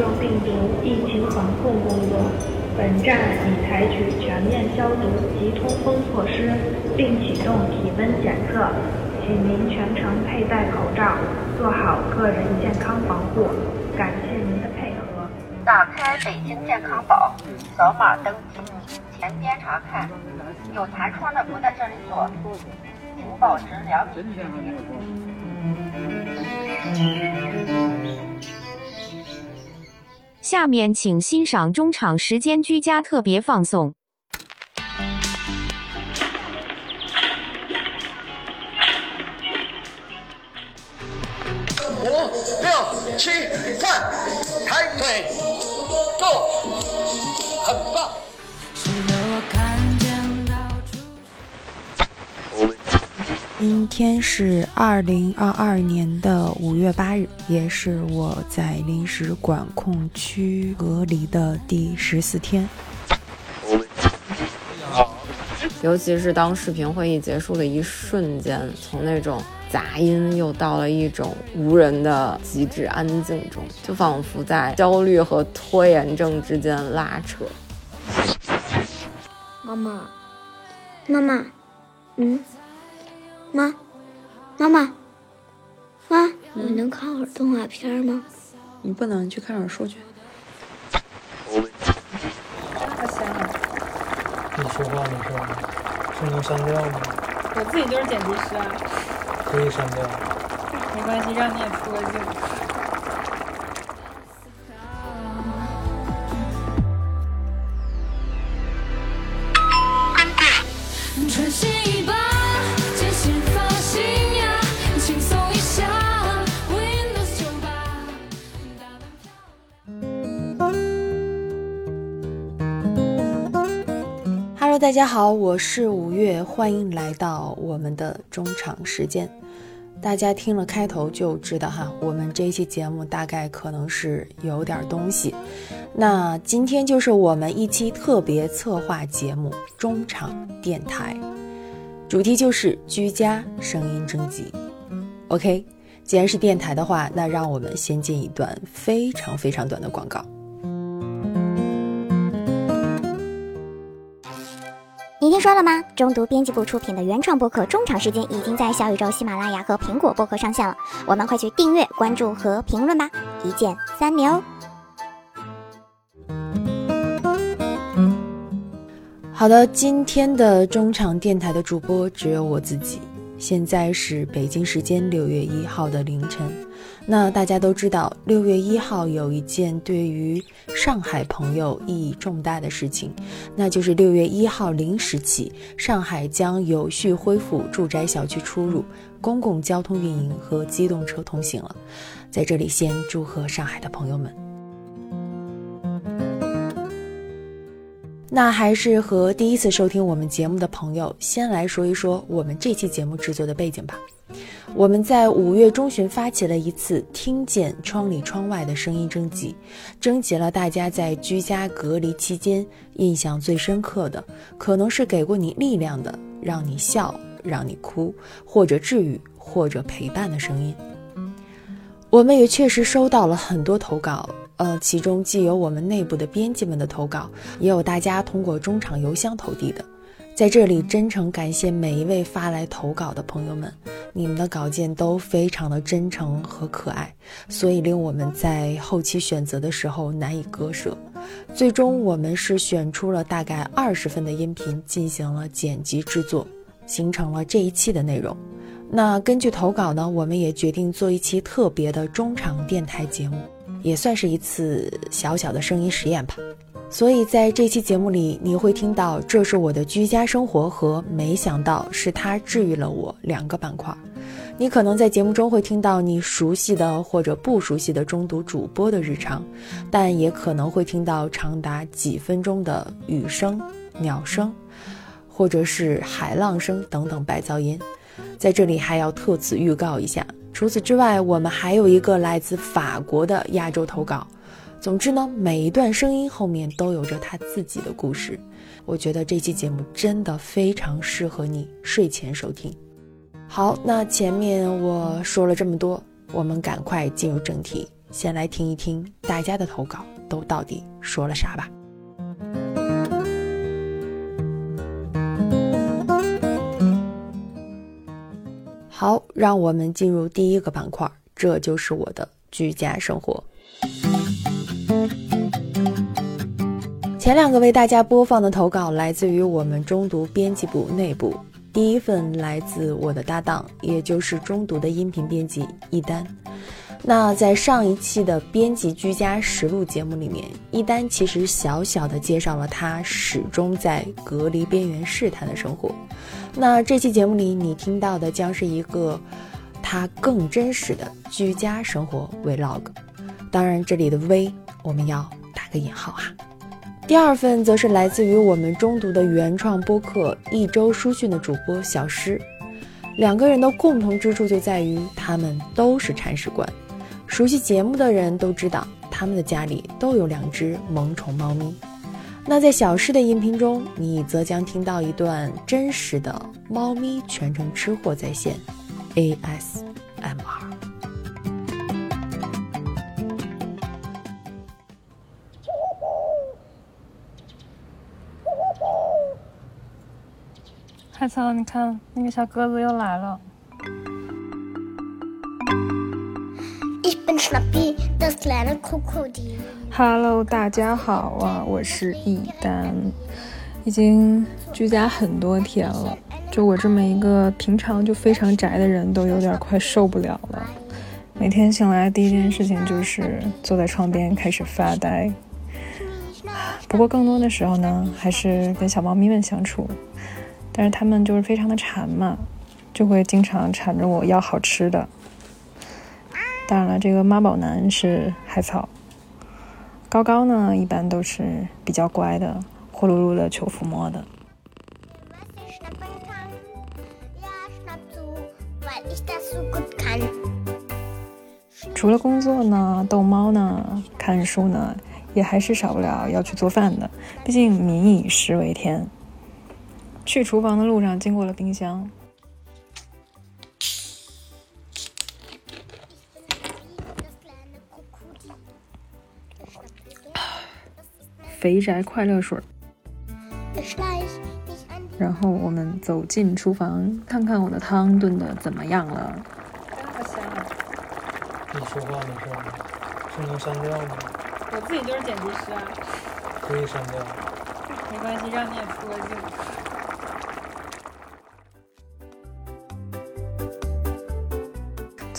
状病毒疫情防控工作。本站已采取全面消毒及通风措施，并启动体温检测，请您全程佩戴口罩，做好个人健康防护。感谢您的配合。打开北京健康宝，扫码登记，前边查看。有弹窗的不在这里坐，请保持两米距离。下面请欣赏中场时间居家特别放送。五六七，今天是二零二二年的五月八日，也是我在临时管控区隔离的第十四天。尤其是当视频会议结束的一瞬间，从那种杂音又到了一种无人的极致安静中，就仿佛在焦虑和拖延症之间拉扯。妈妈，妈妈，嗯。妈，妈妈，妈，我能看会儿动画片吗？你不能去看会儿书去。太香了！你说话没事吗？是能删掉吗？我自己就是剪辑师啊。可以删掉。没关系，让你也出个镜。大家好，我是五月，欢迎来到我们的中场时间。大家听了开头就知道哈，我们这一期节目大概可能是有点东西。那今天就是我们一期特别策划节目——中场电台，主题就是居家声音征集。OK，既然是电台的话，那让我们先进一段非常非常短的广告。你听说了吗？中读编辑部出品的原创播客《中场时间》已经在小宇宙、喜马拉雅和苹果播客上线了，我们快去订阅、关注和评论吧，一键三连哦！好的，今天的中场电台的主播只有我自己。现在是北京时间六月一号的凌晨。那大家都知道，六月一号有一件对于上海朋友意义重大的事情，那就是六月一号零时起，上海将有序恢复住宅小区出入、公共交通运营和机动车通行了。在这里，先祝贺上海的朋友们。那还是和第一次收听我们节目的朋友先来说一说我们这期节目制作的背景吧。我们在五月中旬发起了一次“听见窗里窗外的声音”征集，征集了大家在居家隔离期间印象最深刻的，可能是给过你力量的，让你笑、让你哭，或者治愈，或者陪伴的声音。我们也确实收到了很多投稿。呃，其中既有我们内部的编辑们的投稿，也有大家通过中场邮箱投递的。在这里，真诚感谢每一位发来投稿的朋友们，你们的稿件都非常的真诚和可爱，所以令我们在后期选择的时候难以割舍。最终，我们是选出了大概二十份的音频，进行了剪辑制作，形成了这一期的内容。那根据投稿呢，我们也决定做一期特别的中场电台节目。也算是一次小小的声音实验吧，所以在这期节目里，你会听到这是我的居家生活和没想到是他治愈了我两个板块。你可能在节目中会听到你熟悉的或者不熟悉的中读主播的日常，但也可能会听到长达几分钟的雨声、鸟声，或者是海浪声等等白噪音。在这里还要特此预告一下。除此之外，我们还有一个来自法国的亚洲投稿。总之呢，每一段声音后面都有着他自己的故事。我觉得这期节目真的非常适合你睡前收听。好，那前面我说了这么多，我们赶快进入正题。先来听一听大家的投稿都到底说了啥吧。好，让我们进入第一个板块，这就是我的居家生活。前两个为大家播放的投稿来自于我们中读编辑部内部，第一份来自我的搭档，也就是中读的音频编辑一丹。那在上一期的编辑居家实录节目里面，一丹其实小小的介绍了他始终在隔离边缘试探的生活。那这期节目里你听到的将是一个他更真实的居家生活 vlog，当然这里的 v 我们要打个引号啊。第二份则是来自于我们中读的原创播客一周书讯的主播小诗，两个人的共同之处就在于他们都是铲屎官。熟悉节目的人都知道，他们的家里都有两只萌宠猫咪。那在小诗的音频中，你则将听到一段真实的猫咪全程吃货在线 ASMR。海草，你看那个小鸽子又来了。Hello，大家好啊，我是一丹，已经居家很多天了。就我这么一个平常就非常宅的人，都有点快受不了了。每天醒来第一件事情就是坐在窗边开始发呆。不过更多的时候呢，还是跟小猫咪们相处。但是它们就是非常的馋嘛，就会经常缠着我要好吃的。当然了，这个妈宝男是海草，高高呢一般都是比较乖的，呼噜噜的求抚摸的。除了工作呢，逗猫呢，看书呢，也还是少不了要去做饭的。毕竟民以食为天。去厨房的路上经过了冰箱，肥宅快乐水。然后我们走进厨房，看看我的汤炖的怎么样了。好香啊！你说话没事吗？是能删掉吗？我自己就是剪辑师啊。可以删掉。没关系，让你也出个镜。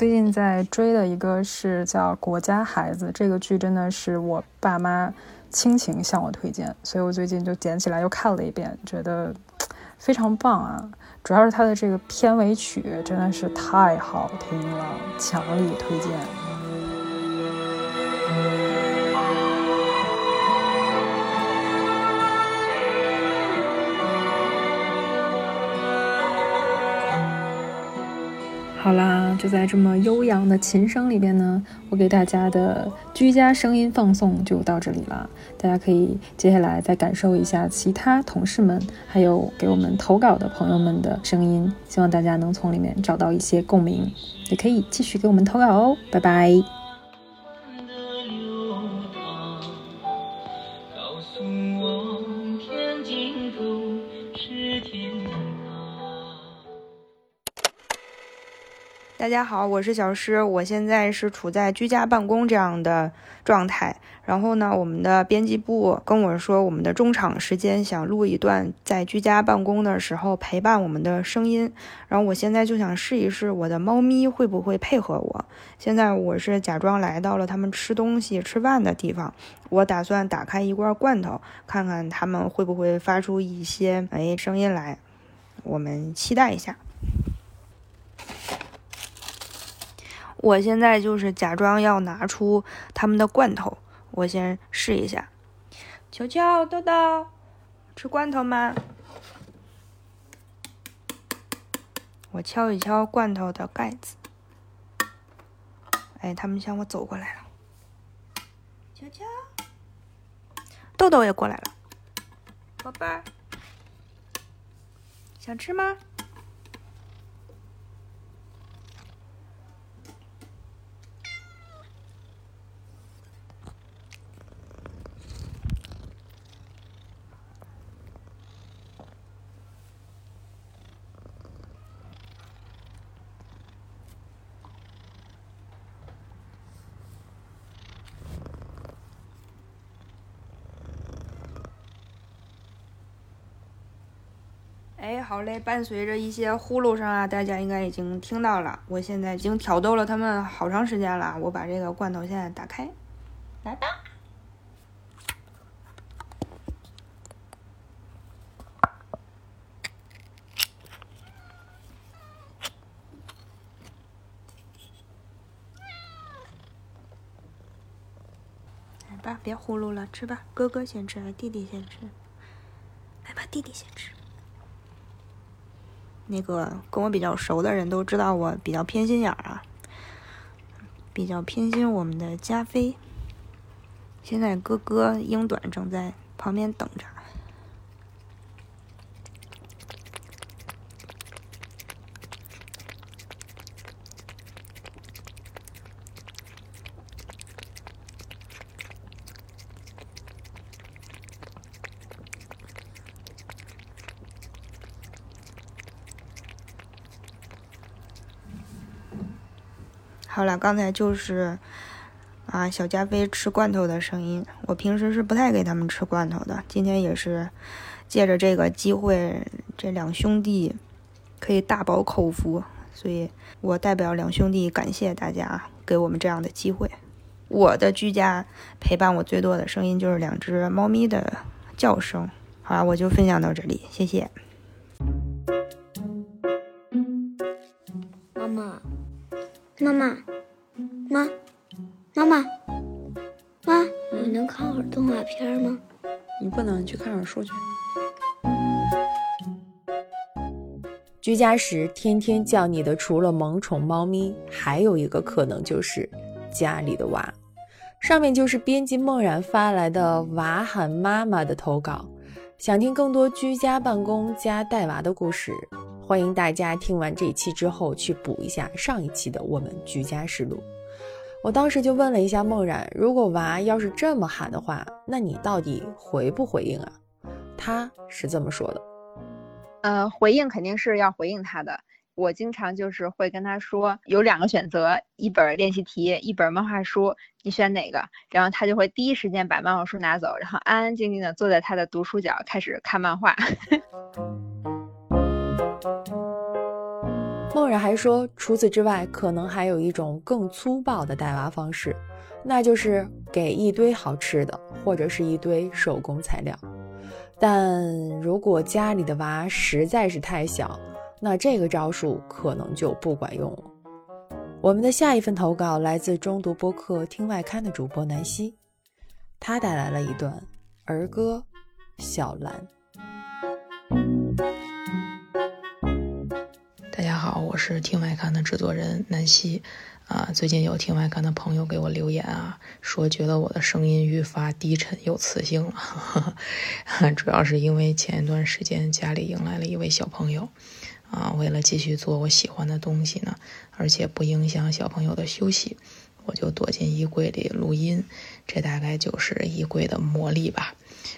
最近在追的一个是叫《国家孩子》这个剧，真的是我爸妈亲情向我推荐，所以我最近就捡起来又看了一遍，觉得非常棒啊！主要是它的这个片尾曲真的是太好听了，强力推荐。好啦，就在这么悠扬的琴声里边呢，我给大家的居家声音放送就到这里了。大家可以接下来再感受一下其他同事们，还有给我们投稿的朋友们的声音，希望大家能从里面找到一些共鸣，也可以继续给我们投稿哦。拜拜。大家好，我是小诗，我现在是处在居家办公这样的状态。然后呢，我们的编辑部跟我说，我们的中场时间想录一段在居家办公的时候陪伴我们的声音。然后我现在就想试一试我的猫咪会不会配合我。现在我是假装来到了他们吃东西、吃饭的地方，我打算打开一罐罐头，看看他们会不会发出一些哎声音来。我们期待一下。我现在就是假装要拿出他们的罐头，我先试一下。球球、豆豆，吃罐头吗？我敲一敲罐头的盖子。哎，他们向我走过来了。球球，豆豆也过来了。宝贝儿，想吃吗？哎，好嘞，伴随着一些呼噜声啊，大家应该已经听到了。我现在已经挑逗了他们好长时间了，我把这个罐头现在打开，来吧。来吧，别呼噜了，吃吧。哥哥先吃，弟弟先吃？来吧，弟弟先吃。那个跟我比较熟的人都知道，我比较偏心眼儿啊，比较偏心我们的加菲。现在哥哥英短正在旁边等着。刚才就是啊，小加菲吃罐头的声音。我平时是不太给他们吃罐头的，今天也是借着这个机会，这两兄弟可以大饱口福，所以我代表两兄弟感谢大家给我们这样的机会。我的居家陪伴我最多的声音就是两只猫咪的叫声。好了，我就分享到这里，谢谢。妈。妈妈，妈，去。居家时天天叫你的，除了萌宠猫咪，还有一个可能就是家里的娃。上面就是编辑梦然发来的“娃喊妈妈”的投稿。想听更多居家办公加带娃的故事。欢迎大家听完这一期之后去补一下上一期的我们居家实录。我当时就问了一下梦然，如果娃要是这么喊的话，那你到底回不回应啊？他是这么说的：呃，回应肯定是要回应他的。我经常就是会跟他说，有两个选择，一本练习题，一本漫画书，你选哪个？然后他就会第一时间把漫画书拿走，然后安安静静的坐在他的读书角开始看漫画。梦然还说，除此之外，可能还有一种更粗暴的带娃方式，那就是给一堆好吃的，或者是一堆手工材料。但如果家里的娃实在是太小，那这个招数可能就不管用了。我们的下一份投稿来自中读播客听外刊的主播南希，他带来了一段儿歌《小兰》。大家好，我是听外刊的制作人南希，啊，最近有听外刊的朋友给我留言啊，说觉得我的声音愈发低沉有磁性了，主要是因为前一段时间家里迎来了一位小朋友，啊，为了继续做我喜欢的东西呢，而且不影响小朋友的休息，我就躲进衣柜里录音，这大概就是衣柜的魔力吧。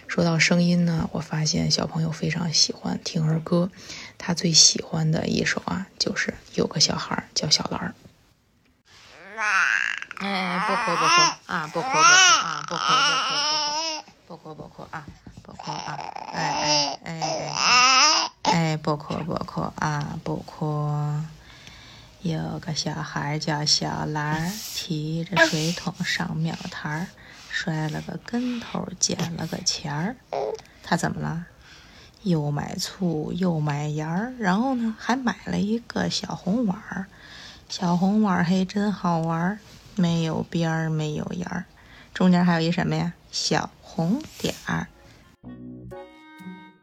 说到声音呢，我发现小朋友非常喜欢听儿歌。他最喜欢的一首啊，就是有个小孩叫小兰儿。哎，不哭不哭啊，不哭不哭啊，不哭不哭不哭，不哭不哭啊，不哭啊，哎哎哎哎，不哭不哭啊，不哭。有个小孩叫小兰，提着水桶上庙台儿，摔了个跟头，捡了个钱儿。他怎么了？又买醋又买盐儿，然后呢，还买了一个小红碗儿。小红碗儿还真好玩儿，没有边儿，没有沿儿，中间还有一什么呀？小红点儿。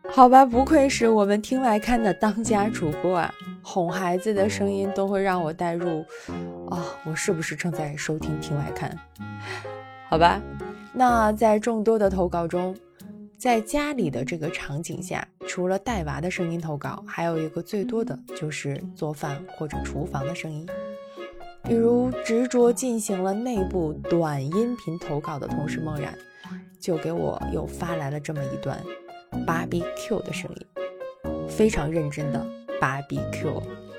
好吧，不愧是我们听外刊的当家主播啊，哄孩子的声音都会让我带入啊，我是不是正在收听听外刊？好吧，那在众多的投稿中。在家里的这个场景下，除了带娃的声音投稿，还有一个最多的就是做饭或者厨房的声音。比如执着进行了内部短音频投稿的同事梦然，就给我又发来了这么一段 BBQ 的声音，非常认真的 BBQ。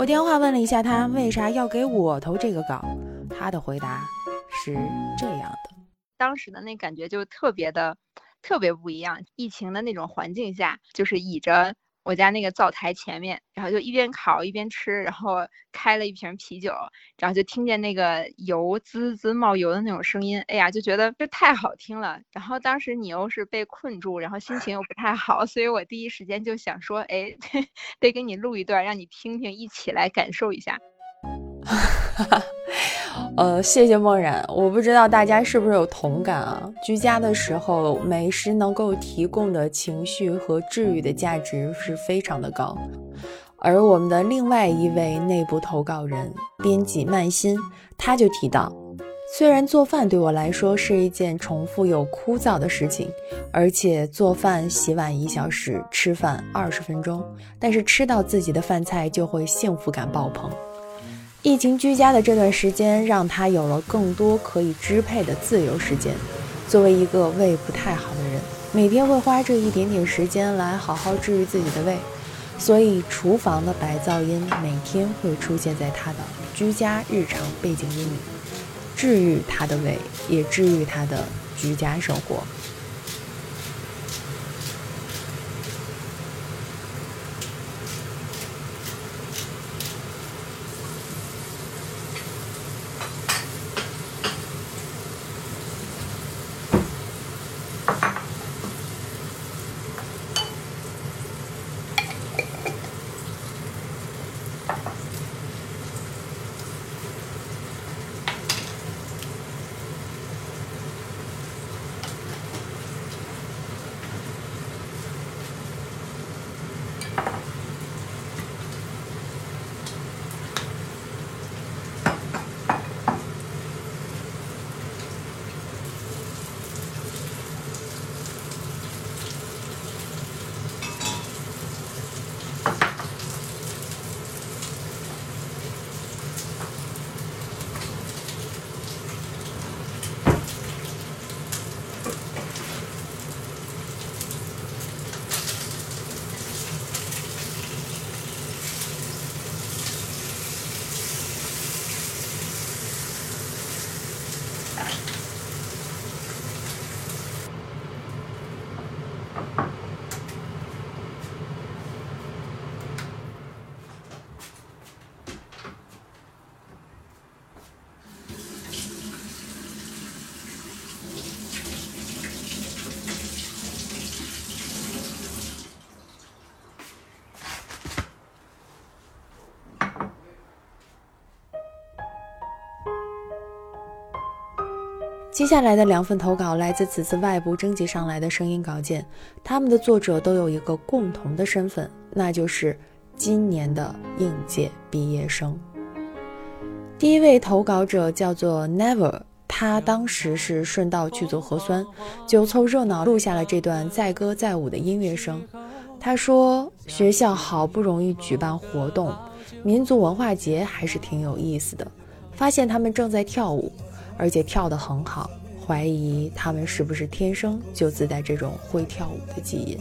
我电话问了一下他为啥要给我投这个稿，他的回答是这样的：当时的那感觉就特别的特别不一样。疫情的那种环境下，就是倚着。我家那个灶台前面，然后就一边烤一边吃，然后开了一瓶啤酒，然后就听见那个油滋滋冒油的那种声音，哎呀，就觉得这太好听了。然后当时你又是被困住，然后心情又不太好，所以我第一时间就想说，哎，得给你录一段，让你听听，一起来感受一下。哈 哈呃，谢谢梦然。我不知道大家是不是有同感啊？居家的时候，美食能够提供的情绪和治愈的价值是非常的高。而我们的另外一位内部投稿人编辑曼心，他就提到，虽然做饭对我来说是一件重复又枯燥的事情，而且做饭、洗碗一小时，吃饭二十分钟，但是吃到自己的饭菜就会幸福感爆棚。疫情居家的这段时间，让他有了更多可以支配的自由时间。作为一个胃不太好的人，每天会花这一点点时间来好好治愈自己的胃，所以厨房的白噪音每天会出现在他的居家日常背景音里，治愈他的胃，也治愈他的居家生活。接下来的两份投稿来自此次外部征集上来的声音稿件，他们的作者都有一个共同的身份，那就是今年的应届毕业生。第一位投稿者叫做 Never，他当时是顺道去做核酸，就凑热闹录下了这段载歌载舞的音乐声。他说：“学校好不容易举办活动，民族文化节还是挺有意思的，发现他们正在跳舞。”而且跳得很好，怀疑他们是不是天生就自带这种会跳舞的基因。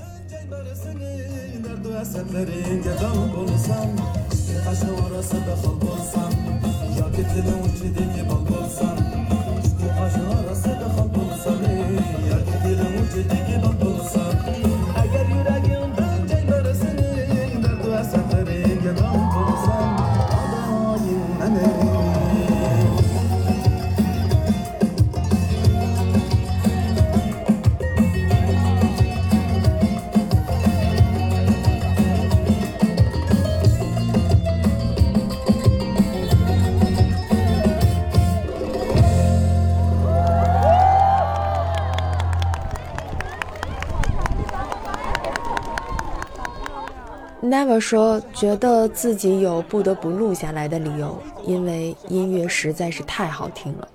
Never 说，觉得自己有不得不录下来的理由，因为音乐实在是太好听了，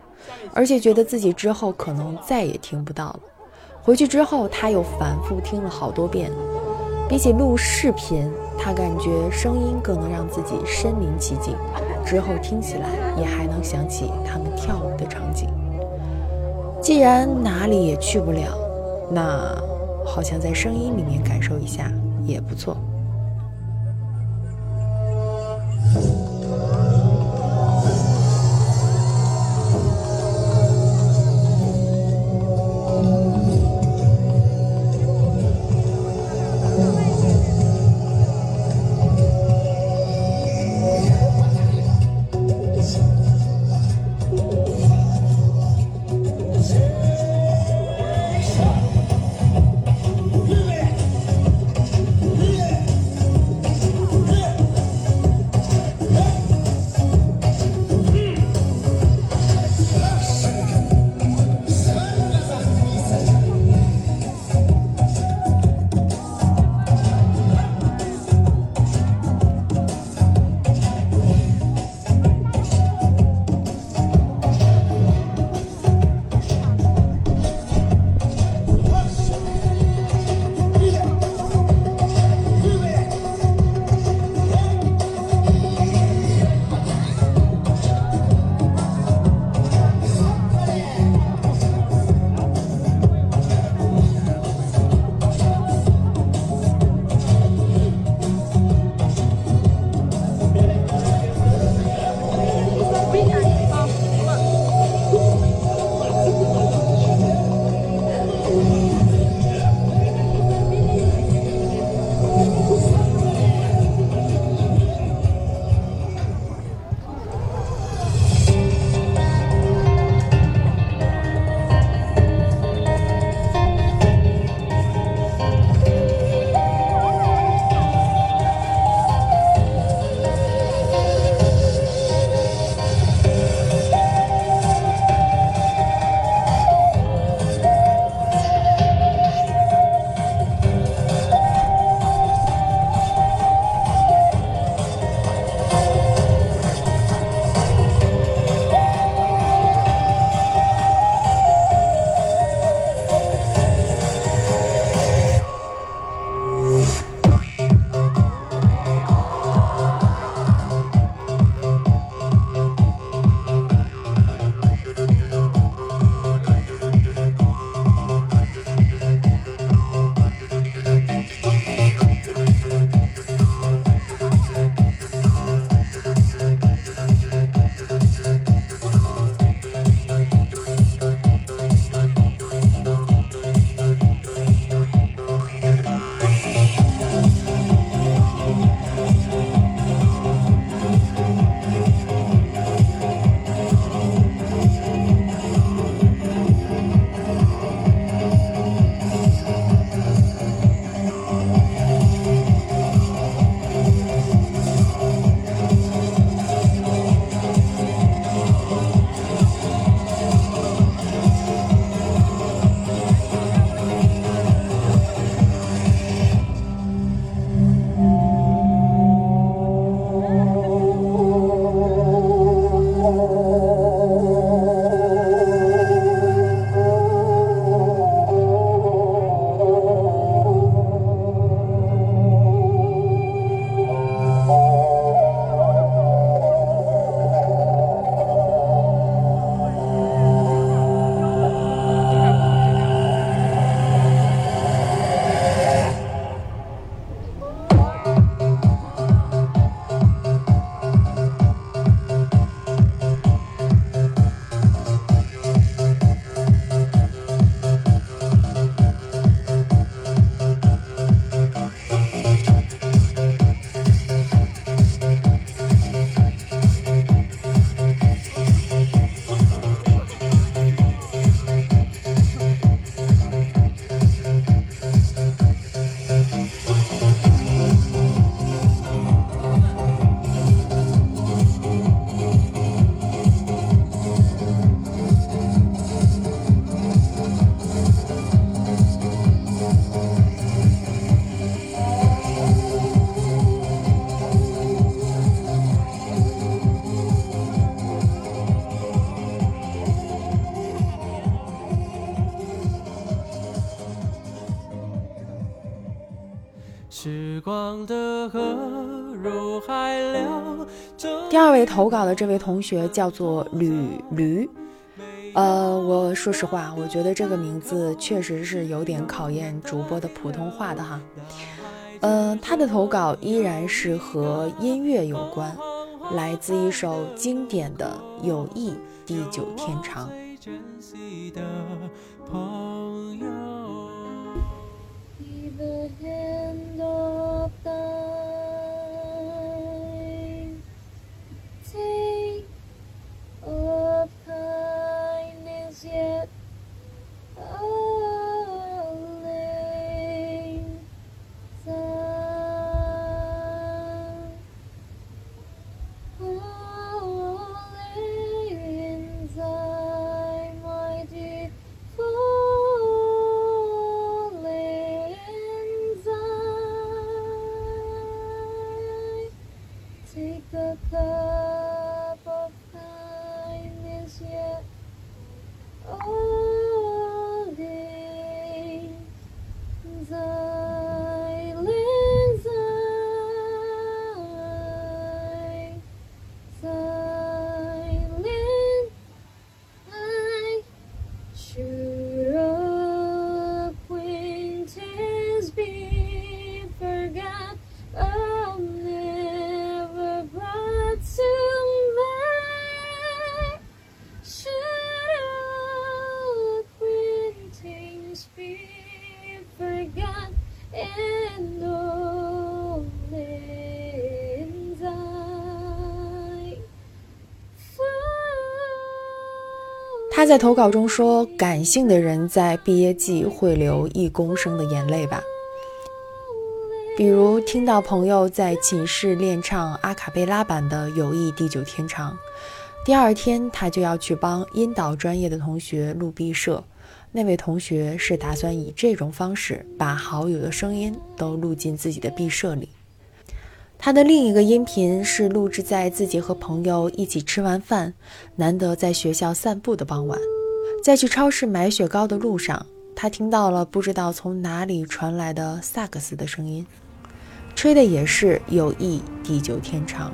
而且觉得自己之后可能再也听不到了。回去之后，他又反复听了好多遍。比起录视频，他感觉声音更能让自己身临其境，之后听起来也还能想起他们跳舞的场景。既然哪里也去不了，那好像在声音里面感受一下也不错。投稿的这位同学叫做吕驴，呃，我说实话，我觉得这个名字确实是有点考验主播的普通话的哈。呃，他的投稿依然是和音乐有关，来自一首经典的《友谊地久天长》。他在投稿中说：“感性的人在毕业季会流一公升的眼泪吧，比如听到朋友在寝室练唱阿卡贝拉版的《友谊地久天长》，第二天他就要去帮音导专业的同学录毕设。那位同学是打算以这种方式把好友的声音都录进自己的毕设里。他的另一个音频是录制在自己和朋友一起吃完饭，难得在学校散步的傍晚，在去超市买雪糕的路上，他听到了不知道从哪里传来的萨克斯的声音，吹的也是友谊地久天长。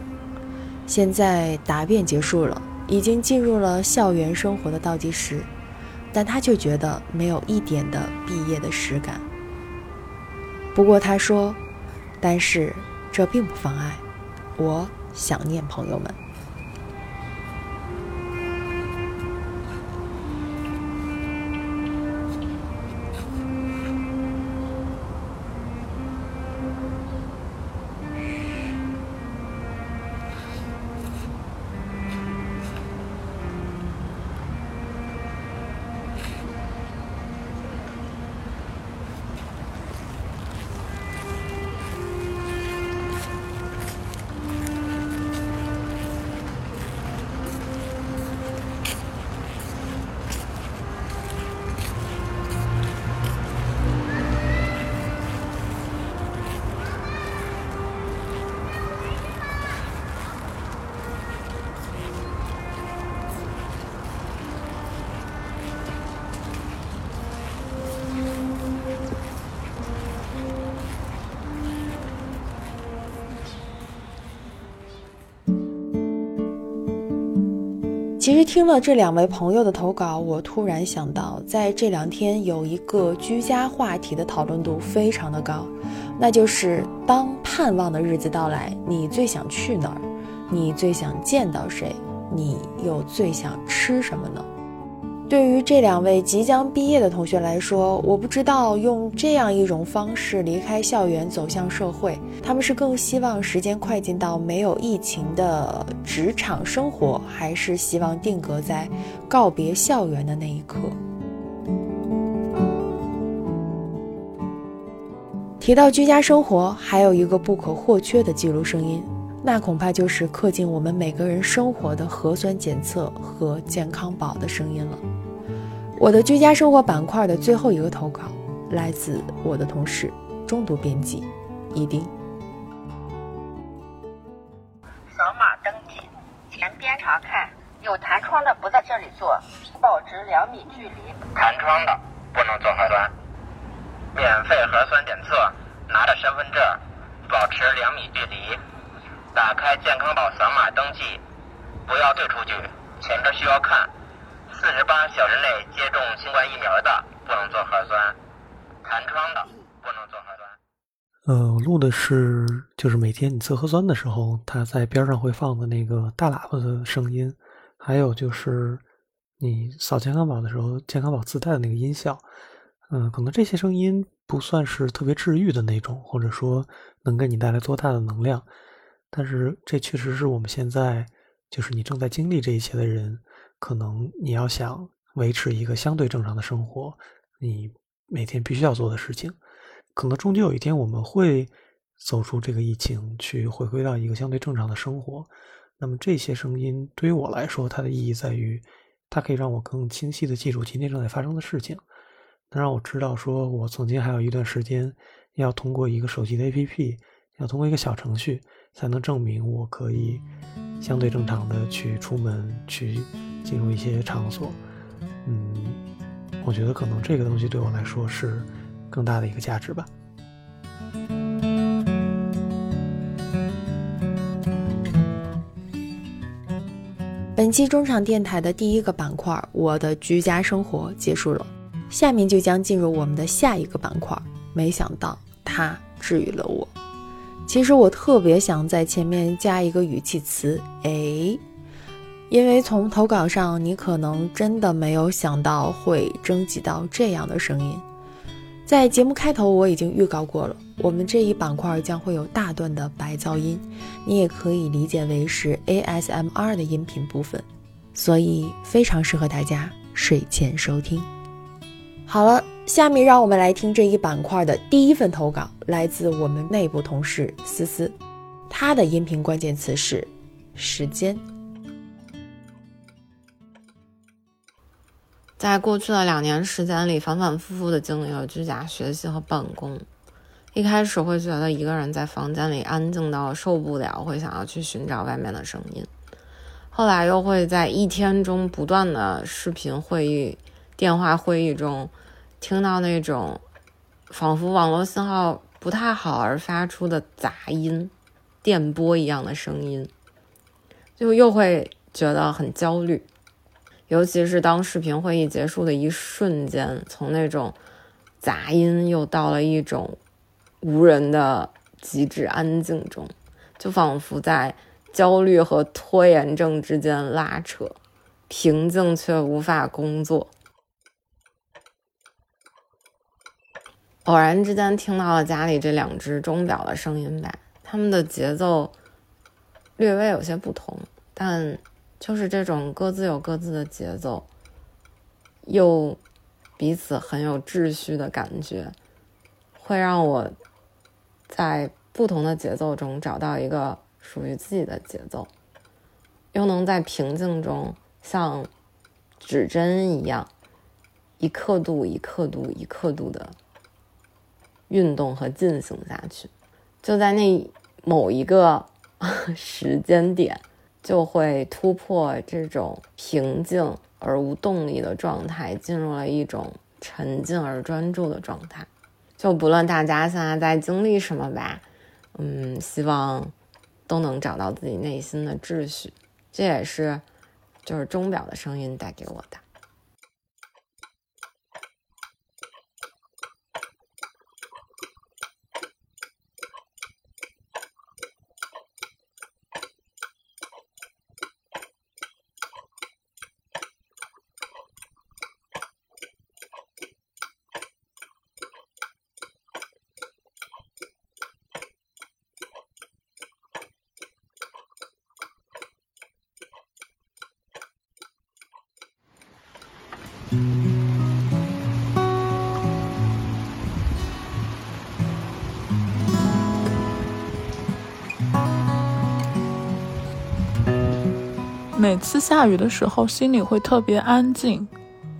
现在答辩结束了，已经进入了校园生活的倒计时，但他却觉得没有一点的毕业的实感。不过他说，但是。这并不妨碍我想念朋友们。其实听了这两位朋友的投稿，我突然想到，在这两天有一个居家话题的讨论度非常的高，那就是当盼望的日子到来，你最想去哪儿？你最想见到谁？你又最想吃什么呢？对于这两位即将毕业的同学来说，我不知道用这样一种方式离开校园走向社会，他们是更希望时间快进到没有疫情的职场生活，还是希望定格在告别校园的那一刻？提到居家生活，还有一个不可或缺的记录声音，那恐怕就是刻进我们每个人生活的核酸检测和健康宝的声音了。我的居家生活板块的最后一个投稿，来自我的同事中读编辑一丁。扫码登记，前边查看。有弹窗的不在这里做，保持两米距离。弹窗的不能做核酸。免费核酸检测，拿着身份证，保持两米距离，打开健康宝扫码登记，不要退出去。前面需要看，四十八小时内接种新冠疫苗的不能做核酸，弹窗的不能做核酸。呃，我录的是就是每天你测核酸的时候，它在边上会放的那个大喇叭的声音，还有就是你扫健康宝的时候，健康宝自带的那个音效。嗯，可能这些声音不算是特别治愈的那种，或者说能给你带来多大的能量，但是这确实是我们现在就是你正在经历这一切的人，可能你要想维持一个相对正常的生活，你每天必须要做的事情。可能终究有一天我们会走出这个疫情，去回归到一个相对正常的生活。那么这些声音对于我来说，它的意义在于，它可以让我更清晰的记住今天正在发生的事情。能让我知道，说我曾经还有一段时间要通过一个手机的 APP，要通过一个小程序，才能证明我可以相对正常的去出门，去进入一些场所。嗯，我觉得可能这个东西对我来说是更大的一个价值吧。本期中场电台的第一个板块“我的居家生活”结束了。下面就将进入我们的下一个板块。没想到它治愈了我。其实我特别想在前面加一个语气词，哎，因为从投稿上，你可能真的没有想到会征集到这样的声音。在节目开头我已经预告过了，我们这一板块将会有大段的白噪音，你也可以理解为是 ASMR 的音频部分，所以非常适合大家睡前收听。好了，下面让我们来听这一板块的第一份投稿，来自我们内部同事思思，他的音频关键词是时间。在过去的两年时间里，反反复复的经历了居家学习和办公。一开始会觉得一个人在房间里安静到受不了，会想要去寻找外面的声音。后来又会在一天中不断的视频会议、电话会议中。听到那种仿佛网络信号不太好而发出的杂音、电波一样的声音，就又会觉得很焦虑。尤其是当视频会议结束的一瞬间，从那种杂音又到了一种无人的极致安静中，就仿佛在焦虑和拖延症之间拉扯，平静却无法工作。偶然之间听到了家里这两只钟表的声音吧，它们的节奏略微有些不同，但就是这种各自有各自的节奏，又彼此很有秩序的感觉，会让我在不同的节奏中找到一个属于自己的节奏，又能在平静中像指针一样，一刻度一刻度一刻度的。运动和进行下去，就在那某一个 时间点，就会突破这种平静而无动力的状态，进入了一种沉静而专注的状态。就不论大家现在在经历什么吧，嗯，希望都能找到自己内心的秩序。这也是就是钟表的声音带给我的。每次下雨的时候，心里会特别安静，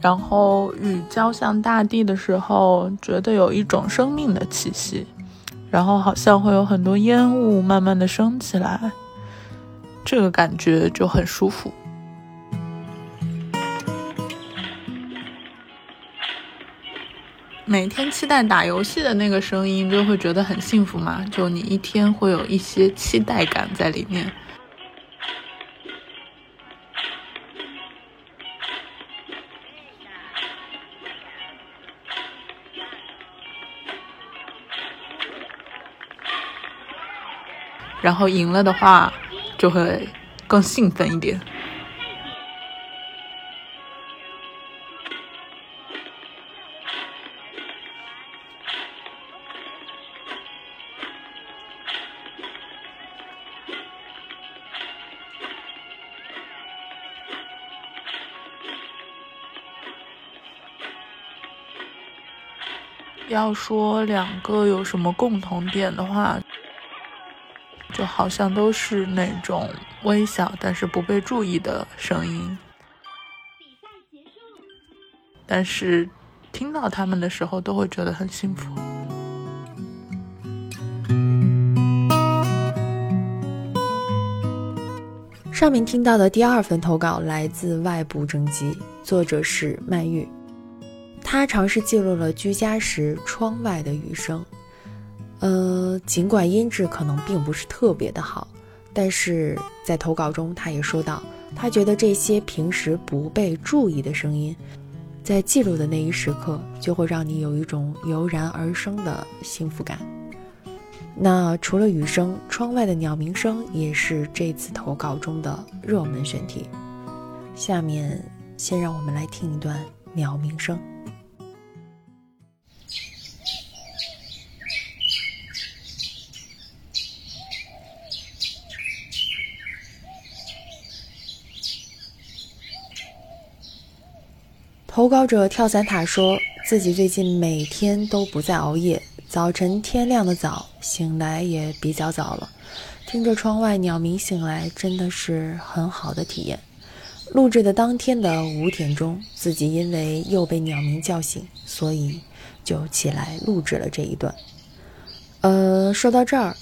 然后雨浇向大地的时候，觉得有一种生命的气息，然后好像会有很多烟雾慢慢的升起来，这个感觉就很舒服。每天期待打游戏的那个声音，就会觉得很幸福嘛。就你一天会有一些期待感在里面。然后赢了的话，就会更兴奋一点。要说两个有什么共同点的话，就好像都是那种微小但是不被注意的声音。但是听到他们的时候，都会觉得很幸福。上面听到的第二份投稿来自外部征集，作者是曼玉。他尝试记录了居家时窗外的雨声，呃，尽管音质可能并不是特别的好，但是在投稿中他也说到，他觉得这些平时不被注意的声音，在记录的那一时刻就会让你有一种油然而生的幸福感。那除了雨声，窗外的鸟鸣声也是这次投稿中的热门选题。下面先让我们来听一段鸟鸣声。投稿者跳伞塔说自己最近每天都不再熬夜，早晨天亮的早，醒来也比较早了。听着窗外鸟鸣醒来，真的是很好的体验。录制的当天的五点钟，自己因为又被鸟鸣叫醒，所以就起来录制了这一段。呃，说到这儿，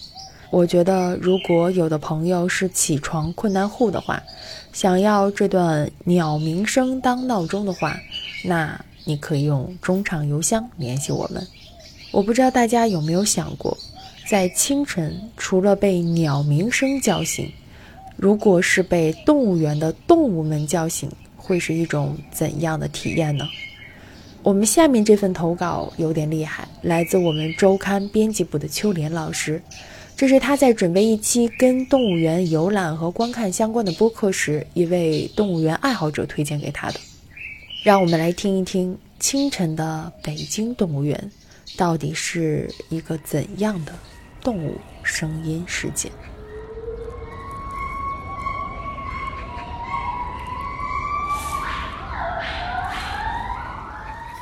我觉得如果有的朋友是起床困难户的话，想要这段鸟鸣声当闹钟的话，那你可以用中场邮箱联系我们。我不知道大家有没有想过，在清晨除了被鸟鸣声叫醒，如果是被动物园的动物们叫醒，会是一种怎样的体验呢？我们下面这份投稿有点厉害，来自我们周刊编辑部的秋莲老师。这是他在准备一期跟动物园游览和观看相关的播客时，一位动物园爱好者推荐给他的。让我们来听一听清晨的北京动物园到底是一个怎样的动物声音世界。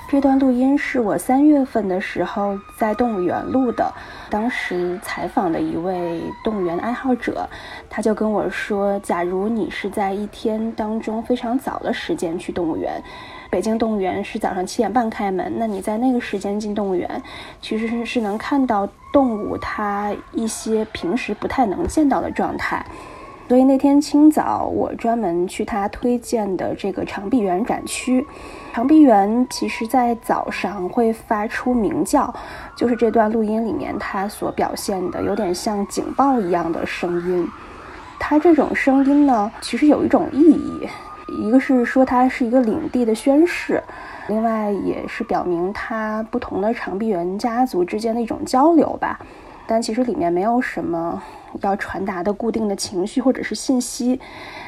这段录音是我三月份的时候在动物园录的，当时采访的一位动物园爱好者，他就跟我说，假如你是在一天当中非常早的时间去动物园，北京动物园是早上七点半开门，那你在那个时间进动物园，其实是是能看到动物它一些平时不太能见到的状态。所以那天清早，我专门去他推荐的这个长臂猿展区。长臂猿其实在早上会发出鸣叫，就是这段录音里面它所表现的，有点像警报一样的声音。它这种声音呢，其实有一种意义，一个是说它是一个领地的宣誓，另外也是表明它不同的长臂猿家族之间的一种交流吧。但其实里面没有什么。要传达的固定的情绪或者是信息，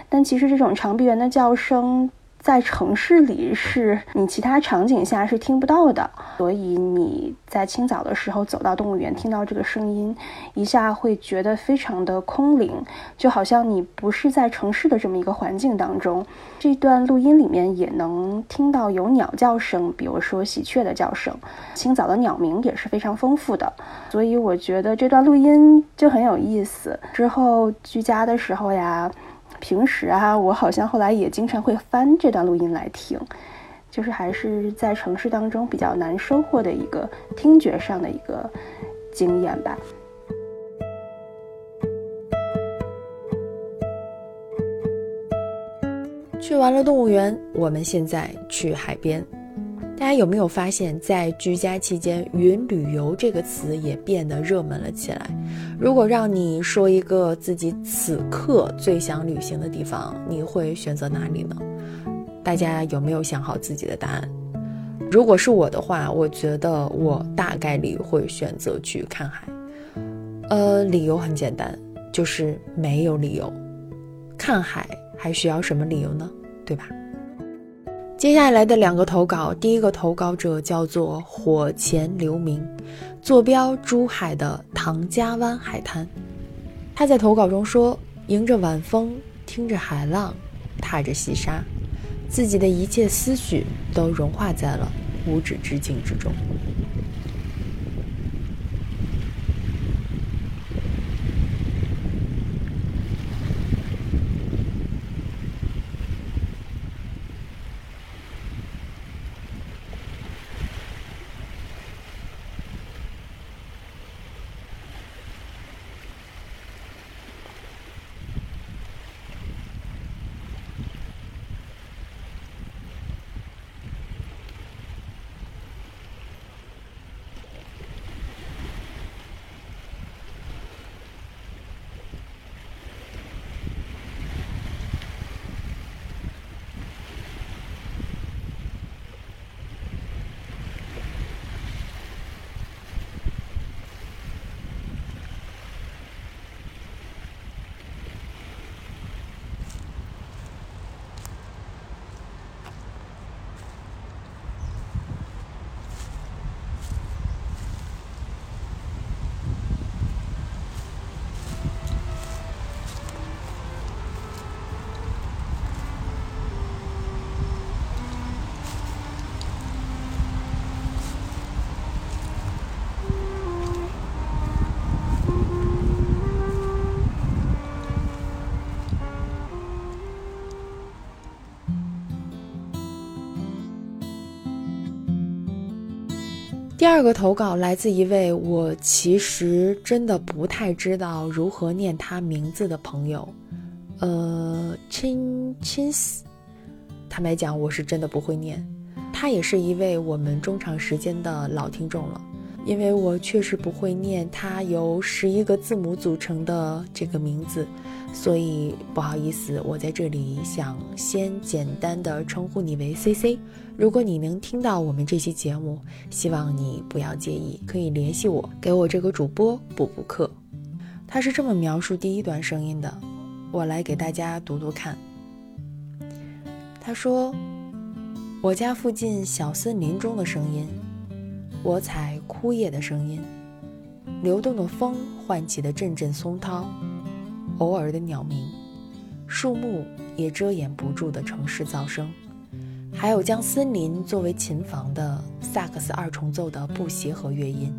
但其实这种长臂猿的叫声。在城市里是你其他场景下是听不到的，所以你在清早的时候走到动物园，听到这个声音，一下会觉得非常的空灵，就好像你不是在城市的这么一个环境当中。这段录音里面也能听到有鸟叫声，比如说喜鹊的叫声，清早的鸟鸣也是非常丰富的，所以我觉得这段录音就很有意思。之后居家的时候呀。平时啊，我好像后来也经常会翻这段录音来听，就是还是在城市当中比较难收获的一个听觉上的一个经验吧。去完了动物园，我们现在去海边。大家有没有发现，在居家期间，“云旅游”这个词也变得热门了起来？如果让你说一个自己此刻最想旅行的地方，你会选择哪里呢？大家有没有想好自己的答案？如果是我的话，我觉得我大概率会选择去看海。呃，理由很简单，就是没有理由。看海还需要什么理由呢？对吧？接下来的两个投稿，第一个投稿者叫做火前留名，坐标珠海的唐家湾海滩。他在投稿中说：“迎着晚风，听着海浪，踏着细沙，自己的一切思绪都融化在了无止之境之中。”第二个投稿来自一位我其实真的不太知道如何念他名字的朋友，呃，亲亲死。坦白讲，我是真的不会念。他也是一位我们中长时间的老听众了，因为我确实不会念它由十一个字母组成的这个名字。所以不好意思，我在这里想先简单的称呼你为 C C。如果你能听到我们这期节目，希望你不要介意，可以联系我，给我这个主播补补课。他是这么描述第一段声音的，我来给大家读读看。他说：“我家附近小森林中的声音，我采枯叶的声音，流动的风唤起的阵阵松涛。”偶尔的鸟鸣，树木也遮掩不住的城市噪声，还有将森林作为琴房的萨克斯二重奏的不协和乐音。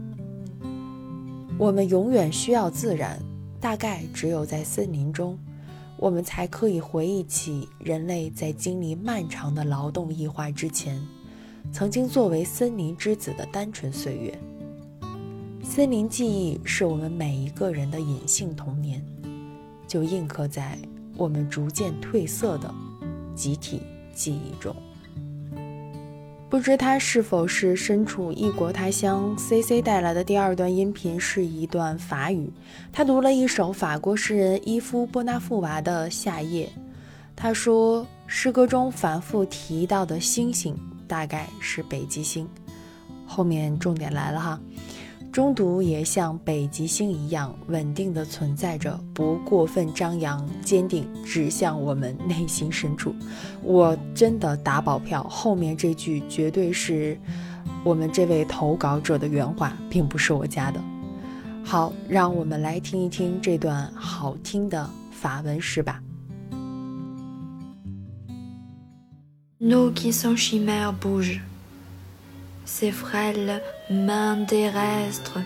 我们永远需要自然，大概只有在森林中，我们才可以回忆起人类在经历漫长的劳动异化之前，曾经作为森林之子的单纯岁月。森林记忆是我们每一个人的隐性童年。就印刻在我们逐渐褪色的集体记忆中。不知他是否是身处异国他乡？C C 带来的第二段音频是一段法语，他读了一首法国诗人伊夫·波纳富娃的《夏夜》。他说，诗歌中反复提到的星星大概是北极星。后面重点来了哈。中毒也像北极星一样稳定的存在着，不过分张扬，坚定指向我们内心深处。我真的打保票，后面这句绝对是我们这位投稿者的原话，并不是我加的。好，让我们来听一听这段好听的法文诗吧。Nous qui sommes chimères bougent. Ses frêles mains terrestres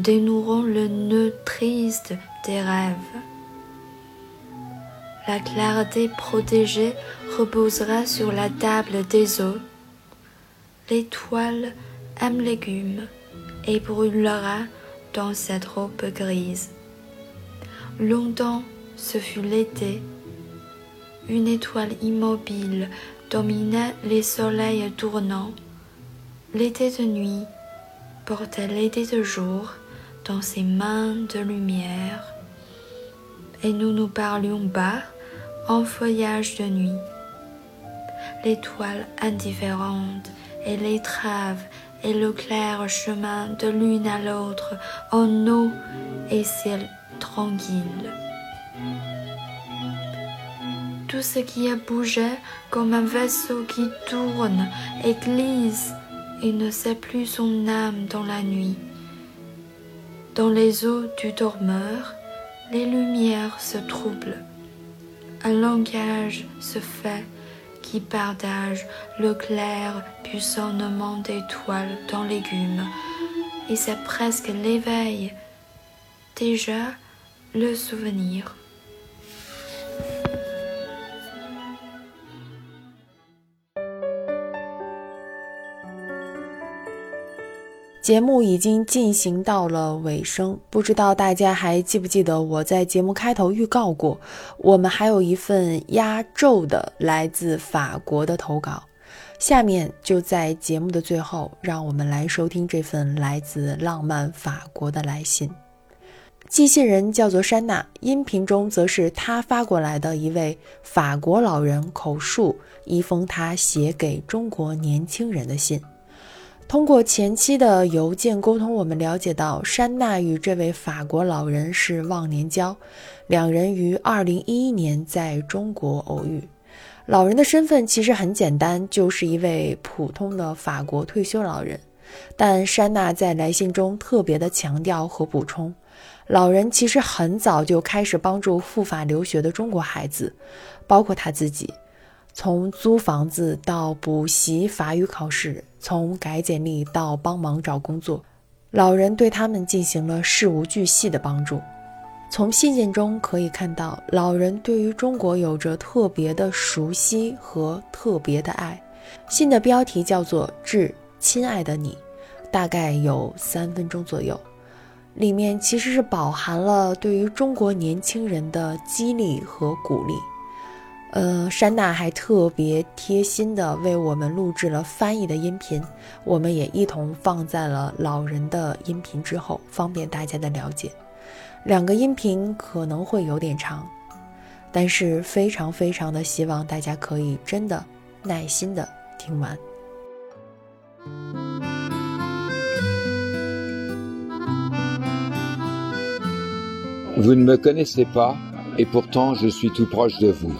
dénoueront le nœud triste des rêves. La clarté protégée reposera sur la table des eaux. L'étoile aime légumes et brûlera dans cette robe grise. Longtemps, ce fut l'été. Une étoile immobile dominait les soleils tournants l'été de nuit portait l'été de jour dans ses mains de lumière, et nous nous parlions bas en feuillage de nuit. L'étoile indifférente et l'étrave et le clair chemin de l'une à l'autre en eau et ciel tranquille. Tout ce qui a bougé comme un vaisseau qui tourne et glisse et ne sait plus son âme dans la nuit. Dans les eaux du dormeur, les lumières se troublent. Un langage se fait qui partage le clair puissannement d'étoiles dans l'écume, et c'est presque l'éveil, déjà le souvenir. 节目已经进行到了尾声，不知道大家还记不记得我在节目开头预告过，我们还有一份压轴的来自法国的投稿。下面就在节目的最后，让我们来收听这份来自浪漫法国的来信。寄信人叫做珊娜，音频中则是她发过来的一位法国老人口述一封他写给中国年轻人的信。通过前期的邮件沟通，我们了解到山娜与这位法国老人是忘年交，两人于2011年在中国偶遇。老人的身份其实很简单，就是一位普通的法国退休老人。但山娜在来信中特别的强调和补充，老人其实很早就开始帮助赴法留学的中国孩子，包括他自己。从租房子到补习法语考试，从改简历到帮忙找工作，老人对他们进行了事无巨细的帮助。从信件中可以看到，老人对于中国有着特别的熟悉和特别的爱。信的标题叫做《致亲爱的你》，大概有三分钟左右，里面其实是饱含了对于中国年轻人的激励和鼓励。呃，山娜还特别贴心的为我们录制了翻译的音频，我们也一同放在了老人的音频之后，方便大家的了解。两个音频可能会有点长，但是非常非常的希望大家可以真的耐心的听完。Vous ne me connaissez pas, et pourtant je suis tout proche de vous.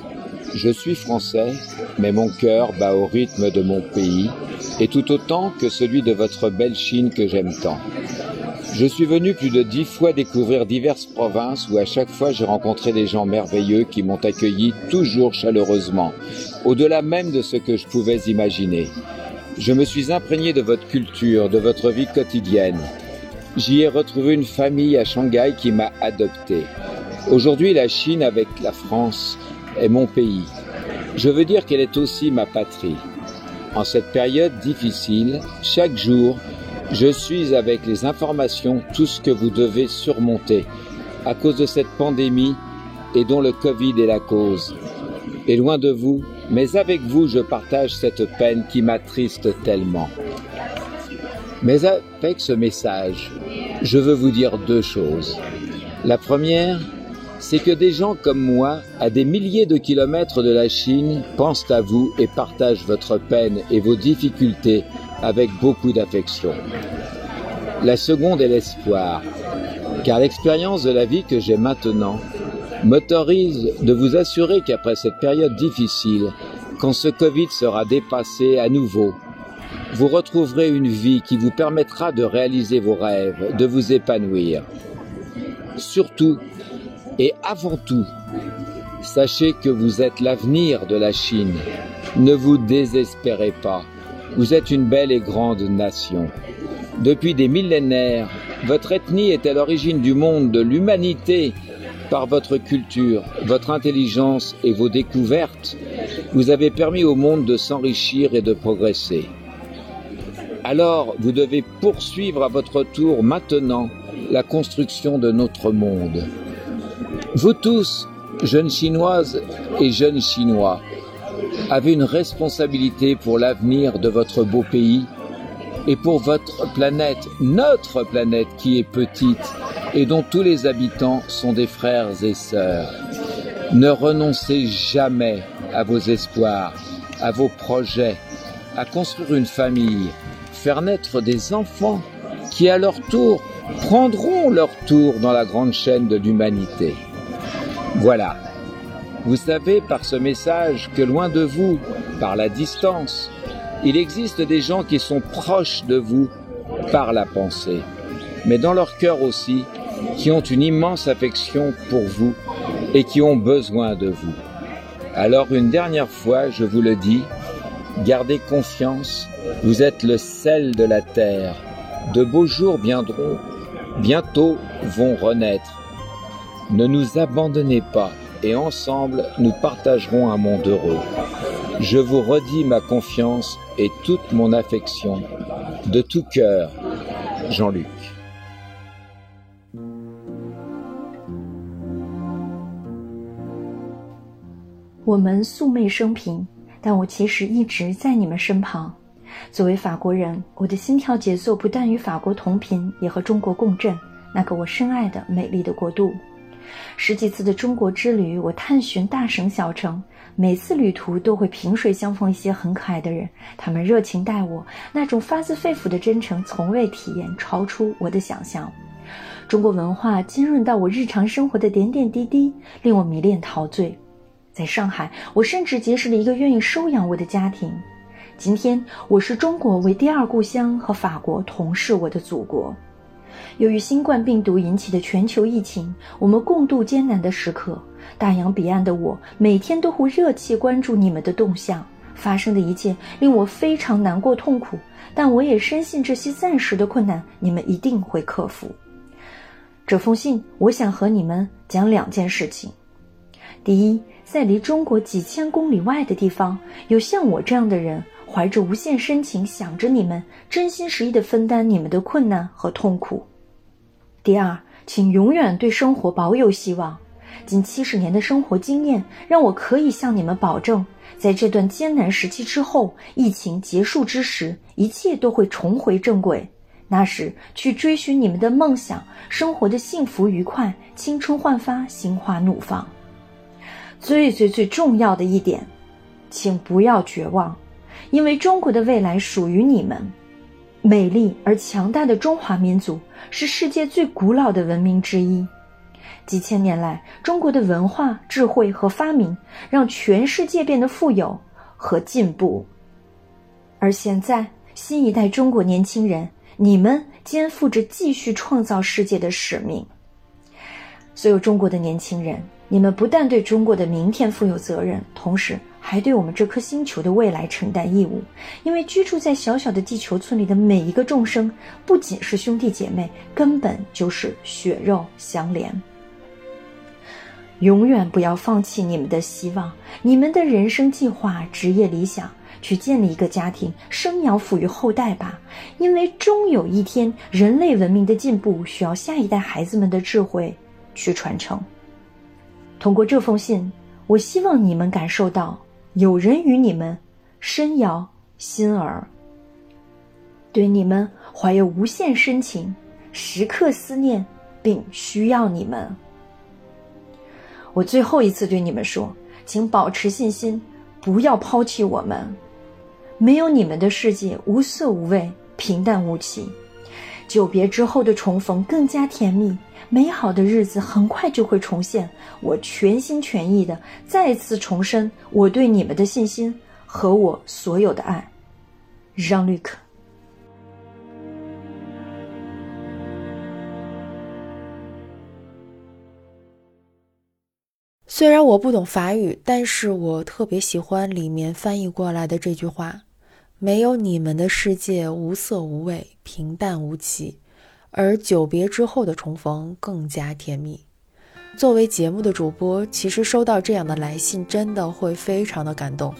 Je suis français, mais mon cœur bat au rythme de mon pays, et tout autant que celui de votre belle Chine que j'aime tant. Je suis venu plus de dix fois découvrir diverses provinces où à chaque fois j'ai rencontré des gens merveilleux qui m'ont accueilli toujours chaleureusement, au-delà même de ce que je pouvais imaginer. Je me suis imprégné de votre culture, de votre vie quotidienne. J'y ai retrouvé une famille à Shanghai qui m'a adopté. Aujourd'hui, la Chine avec la France est mon pays. Je veux dire qu'elle est aussi ma patrie. En cette période difficile, chaque jour, je suis avec les informations tout ce que vous devez surmonter à cause de cette pandémie et dont le Covid est la cause. Et loin de vous, mais avec vous, je partage cette peine qui m'attriste tellement. Mais avec ce message, je veux vous dire deux choses. La première, c'est que des gens comme moi, à des milliers de kilomètres de la Chine, pensent à vous et partagent votre peine et vos difficultés avec beaucoup d'affection. La seconde est l'espoir, car l'expérience de la vie que j'ai maintenant m'autorise de vous assurer qu'après cette période difficile, quand ce Covid sera dépassé à nouveau, vous retrouverez une vie qui vous permettra de réaliser vos rêves, de vous épanouir. Surtout, et avant tout, sachez que vous êtes l'avenir de la Chine. Ne vous désespérez pas. Vous êtes une belle et grande nation. Depuis des millénaires, votre ethnie est à l'origine du monde, de l'humanité. Par votre culture, votre intelligence et vos découvertes, vous avez permis au monde de s'enrichir et de progresser. Alors, vous devez poursuivre à votre tour maintenant la construction de notre monde. Vous tous, jeunes Chinoises et jeunes Chinois, avez une responsabilité pour l'avenir de votre beau pays et pour votre planète, notre planète qui est petite et dont tous les habitants sont des frères et sœurs. Ne renoncez jamais à vos espoirs, à vos projets, à construire une famille, faire naître des enfants qui à leur tour prendront leur tour dans la grande chaîne de l'humanité. Voilà. Vous savez par ce message que loin de vous, par la distance, il existe des gens qui sont proches de vous par la pensée, mais dans leur cœur aussi, qui ont une immense affection pour vous et qui ont besoin de vous. Alors une dernière fois, je vous le dis, gardez confiance, vous êtes le sel de la terre. De beaux jours viendront, bientôt vont renaître. Ne nous abandonnez pas et ensemble nous partagerons un monde heureux. Je vous redis ma confiance et toute mon affection. De tout cœur, Jean-Luc. 我们素昧生平，但我其实一直在你们身旁。作为法国人，我的心跳节奏不但与法国同频，也和中国共振，那个我深爱的美丽的国度。十几次的中国之旅，我探寻大省小城，每次旅途都会萍水相逢一些很可爱的人，他们热情待我，那种发自肺腑的真诚，从未体验超出我的想象。中国文化浸润到我日常生活的点点滴滴，令我迷恋陶醉。在上海，我甚至结识了一个愿意收养我的家庭。今天，我是中国为第二故乡，和法国同是我的祖国。由于新冠病毒引起的全球疫情，我们共度艰难的时刻。大洋彼岸的我，每天都会热切关注你们的动向。发生的一切令我非常难过痛苦，但我也深信这些暂时的困难，你们一定会克服。这封信，我想和你们讲两件事情。第一，在离中国几千公里外的地方，有像我这样的人，怀着无限深情想着你们，真心实意地分担你们的困难和痛苦。第二，请永远对生活保有希望。近七十年的生活经验让我可以向你们保证，在这段艰难时期之后，疫情结束之时，一切都会重回正轨。那时去追寻你们的梦想，生活的幸福愉快，青春焕发，心花怒放。最最最重要的一点，请不要绝望，因为中国的未来属于你们。美丽而强大的中华民族是世界最古老的文明之一。几千年来，中国的文化、智慧和发明让全世界变得富有和进步。而现在，新一代中国年轻人，你们肩负着继续创造世界的使命。所有中国的年轻人，你们不但对中国的明天负有责任，同时。还对我们这颗星球的未来承担义务，因为居住在小小的地球村里的每一个众生，不仅是兄弟姐妹，根本就是血肉相连。永远不要放弃你们的希望，你们的人生计划、职业理想，去建立一个家庭，生养抚育后代吧。因为终有一天，人类文明的进步需要下一代孩子们的智慧去传承。通过这封信，我希望你们感受到。有人与你们深遥心儿，对你们怀有无限深情，时刻思念并需要你们。我最后一次对你们说，请保持信心，不要抛弃我们。没有你们的世界无色无味，平淡无奇。久别之后的重逢更加甜蜜。美好的日子很快就会重现。我全心全意的再次重申我对你们的信心和我所有的爱。让绿克。虽然我不懂法语，但是我特别喜欢里面翻译过来的这句话：“没有你们的世界无色无味，平淡无奇。”而久别之后的重逢更加甜蜜。作为节目的主播，其实收到这样的来信，真的会非常的感动。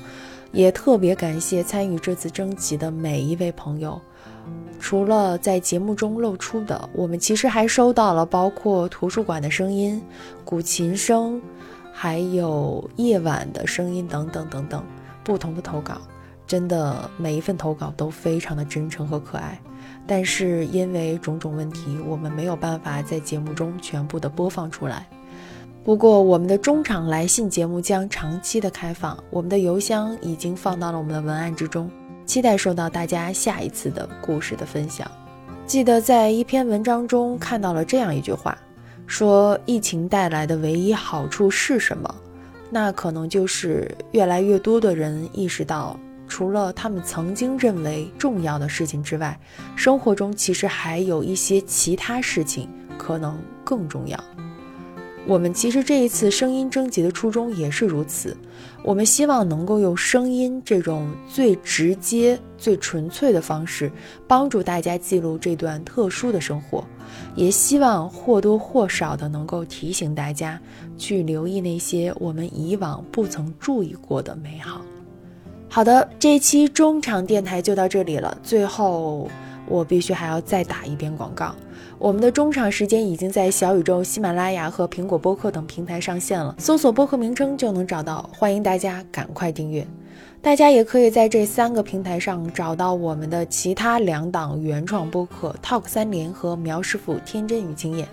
也特别感谢参与这次征集的每一位朋友。除了在节目中露出的，我们其实还收到了包括图书馆的声音、古琴声，还有夜晚的声音等等等等不同的投稿。真的每一份投稿都非常的真诚和可爱，但是因为种种问题，我们没有办法在节目中全部的播放出来。不过，我们的中场来信节目将长期的开放，我们的邮箱已经放到了我们的文案之中，期待收到大家下一次的故事的分享。记得在一篇文章中看到了这样一句话，说疫情带来的唯一好处是什么？那可能就是越来越多的人意识到。除了他们曾经认为重要的事情之外，生活中其实还有一些其他事情可能更重要。我们其实这一次声音征集的初衷也是如此，我们希望能够用声音这种最直接、最纯粹的方式，帮助大家记录这段特殊的生活，也希望或多或少的能够提醒大家去留意那些我们以往不曾注意过的美好。好的，这一期中场电台就到这里了。最后，我必须还要再打一遍广告。我们的中场时间已经在小宇宙、喜马拉雅和苹果播客等平台上线了，搜索播客名称就能找到。欢迎大家赶快订阅。大家也可以在这三个平台上找到我们的其他两档原创播客：Talk 三连和苗师傅天真与经验。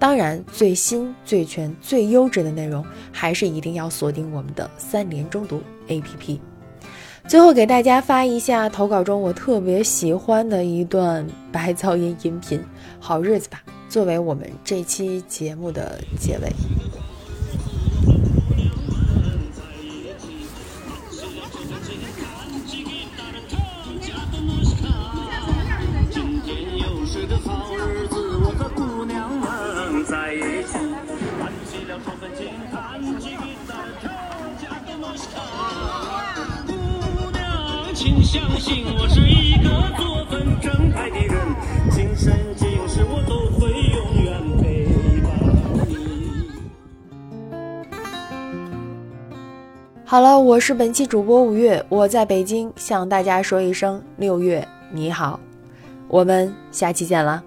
当然，最新、最全、最优质的内容，还是一定要锁定我们的三连中读 APP。最后给大家发一下投稿中我特别喜欢的一段白噪音音频，好日子吧，作为我们这期节目的结尾。请相信我是一个作风正派的人，今生今世我都会永远陪伴你。好了，我是本期主播五月，我在北京向大家说一声六月你好，我们下期见了。